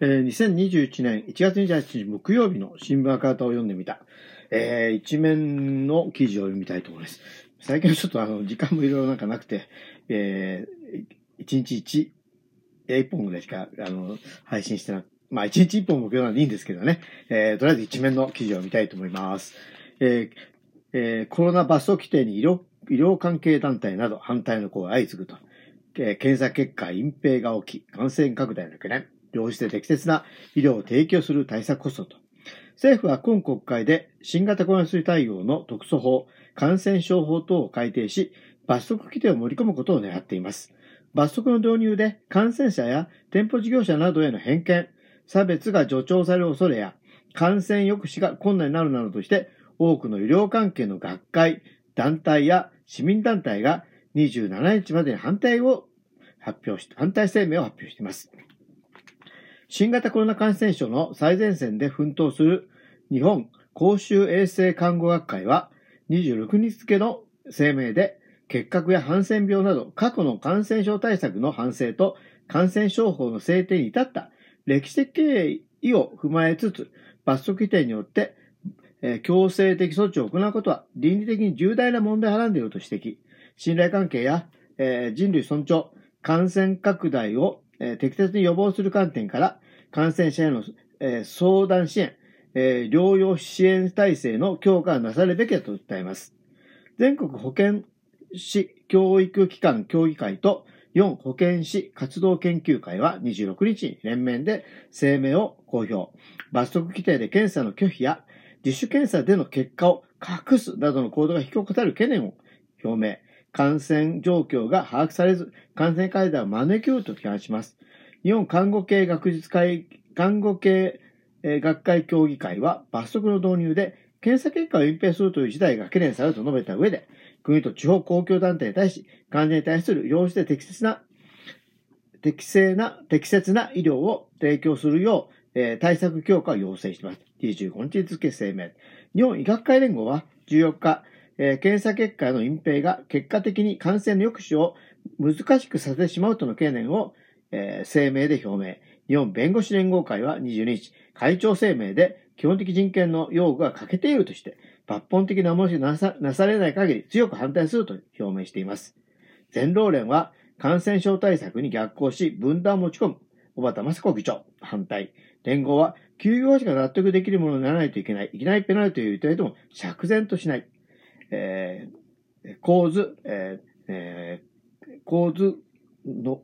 えー、2021年1月28日木曜日の新聞赤旗を読んでみた、えー、一面の記事を読みたいと思います。最近はちょっとあの、時間もいろいろなんかなくて、えー、1日1、1本ぐらいしか、あの、配信してなくまあ、1日1本目標なんでいいんですけどね、えー、とりあえず一面の記事を見たいと思います。えーえー、コロナ罰則規定に医療医療関係団体など反対の声が相次ぐと、えー、検査結果隠蔽が起き、感染拡大の懸念、両して適切な医療を提供する対策こそと。政府は今国会で新型コロナ水対応の特措法、感染症法等を改定し、罰則規定を盛り込むことを狙っています。罰則の導入で感染者や店舗事業者などへの偏見、差別が助長される恐れや、感染抑止が困難になるなどとして、多くの医療関係の学会、団体や市民団体が27日までに反対を発表し、反対声明を発表しています。新型コロナ感染症の最前線で奮闘する日本公衆衛生看護学会は26日付の声明で結核やハンセン病など過去の感染症対策の反省と感染症法の制定に至った歴史的経緯を踏まえつつ罰則規定によって強制的措置を行うことは倫理的に重大な問題をはらんでいると指摘。信頼関係や、人類尊重、感染拡大を、え適切に予防する観点から、感染者への、え相談支援、え療養支援体制の強化がなされるべきだと訴えます。全国保健師教育機関協議会と4保健師活動研究会は26日に連名で声明を公表。罰則規定で検査の拒否や自主検査での結果を隠すなどの行動が引き起こされる懸念を表明。感染状況が把握されず、感染拡大を招きうると批判します。日本看護系学術会、看護系学会協議会は罰則の導入で検査結果を隠蔽するという事態が懸念されると述べた上で、国と地方公共団体に対し、患者に対する要して適切な、適正な、適切な医療を提供するよう、えー、対策強化を要請しています。25日付声明。日本医学会連合は14日、え、検査結果の隠蔽が結果的に感染の抑止を難しくさせてしまうとの懸念を、え、声明で表明。日本弁護士連合会は22日、会長声明で基本的人権の用具が欠けているとして、抜本的なもしなさなされない限り強く反対すると表明しています。全労連は感染症対策に逆行し分断を持ち込む小畑雅子議長反対。連合は休業者が納得できるものにならないといけない。いきなりペナルティを言ったりとも釈然としない。えー、構図、えーえー、構図の、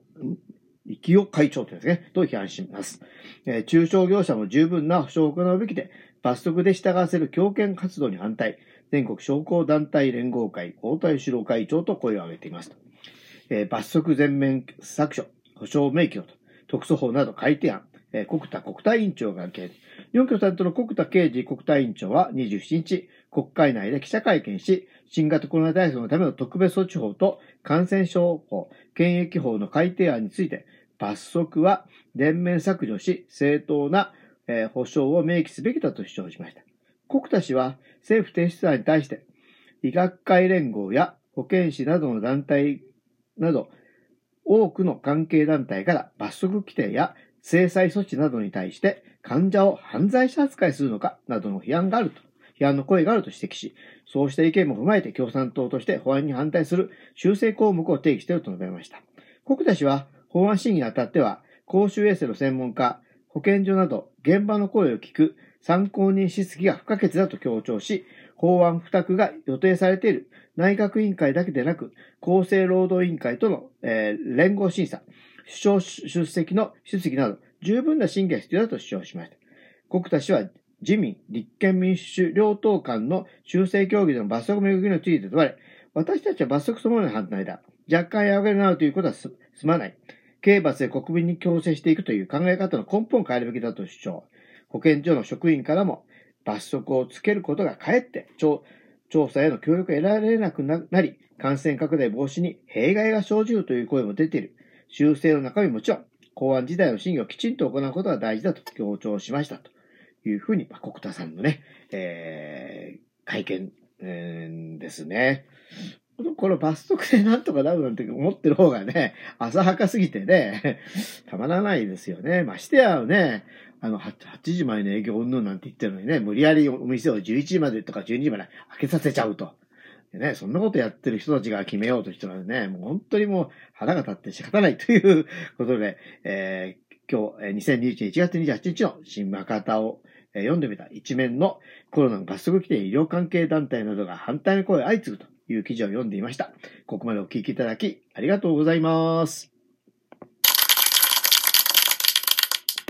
生を会長とですね、と批判します。えー、中小業者も十分な保障を行うべきで、罰則で従わせる強権活動に反対、全国商工団体連合会、大田義郎会長と声を上げています。えー、罰則全面削除、保障明記と、特措法など改定案、国田国対委員長が経日本共産党の国田刑事国対委員長は27日、国会内で記者会見し、新型コロナ対策のための特別措置法と感染症法、検疫法の改定案について、罰則は全面削除し、正当な、保障を明記すべきだと主張しました。国田氏は政府提出案に対して、医学会連合や保健師などの団体など、多くの関係団体から罰則規定や制裁措置などに対して患者を犯罪者扱いするのかなどの批判があると、批判の声があると指摘し、そうした意見も踏まえて共産党として法案に反対する修正項目を提起していると述べました。国田氏は法案審議にあたっては、公衆衛生の専門家、保健所など現場の声を聞く参考人質疑が不可欠だと強調し、法案付託が予定されている内閣委員会だけでなく、厚生労働委員会との、えー、連合審査、首相出席の質疑など、十分な審議が必要だと主張しました。国田氏は、自民、立憲民主両党間の修正協議での罰則巡りについて問われ、私たちは罰則そのものに反対だ。若干や上げになるということはすまない。刑罰で国民に強制していくという考え方の根本を変えるべきだと主張。保健所の職員からも罰則をつけることがかえって調査への協力が得られなくなり、感染拡大防止に弊害が生じるという声も出ている。修正の中身もちろん、公安時代の審議をきちんと行うことが大事だと強調しましたというふうに、まあ、国田さんのね、えー、会見、えー、ですね。この罰則でなんとかなるなんて思ってる方がね、浅はかすぎてね、たまらないですよね。ましてやね、あの、8, 時前の営業うんぬんなんて言ってるのにね、無理やりお店を11時までとか12時まで開けさせちゃうと。ね、そんなことやってる人たちが決めようとしてるのでね、もう本当にもう腹が立って仕方ないということで、えー、今日、2021年1月28日の新博多を読んでみた一面のコロナの合則規定医療関係団体などが反対の声相次ぐという記事を読んでいました。ここまでお聞きいただきありがとうございます。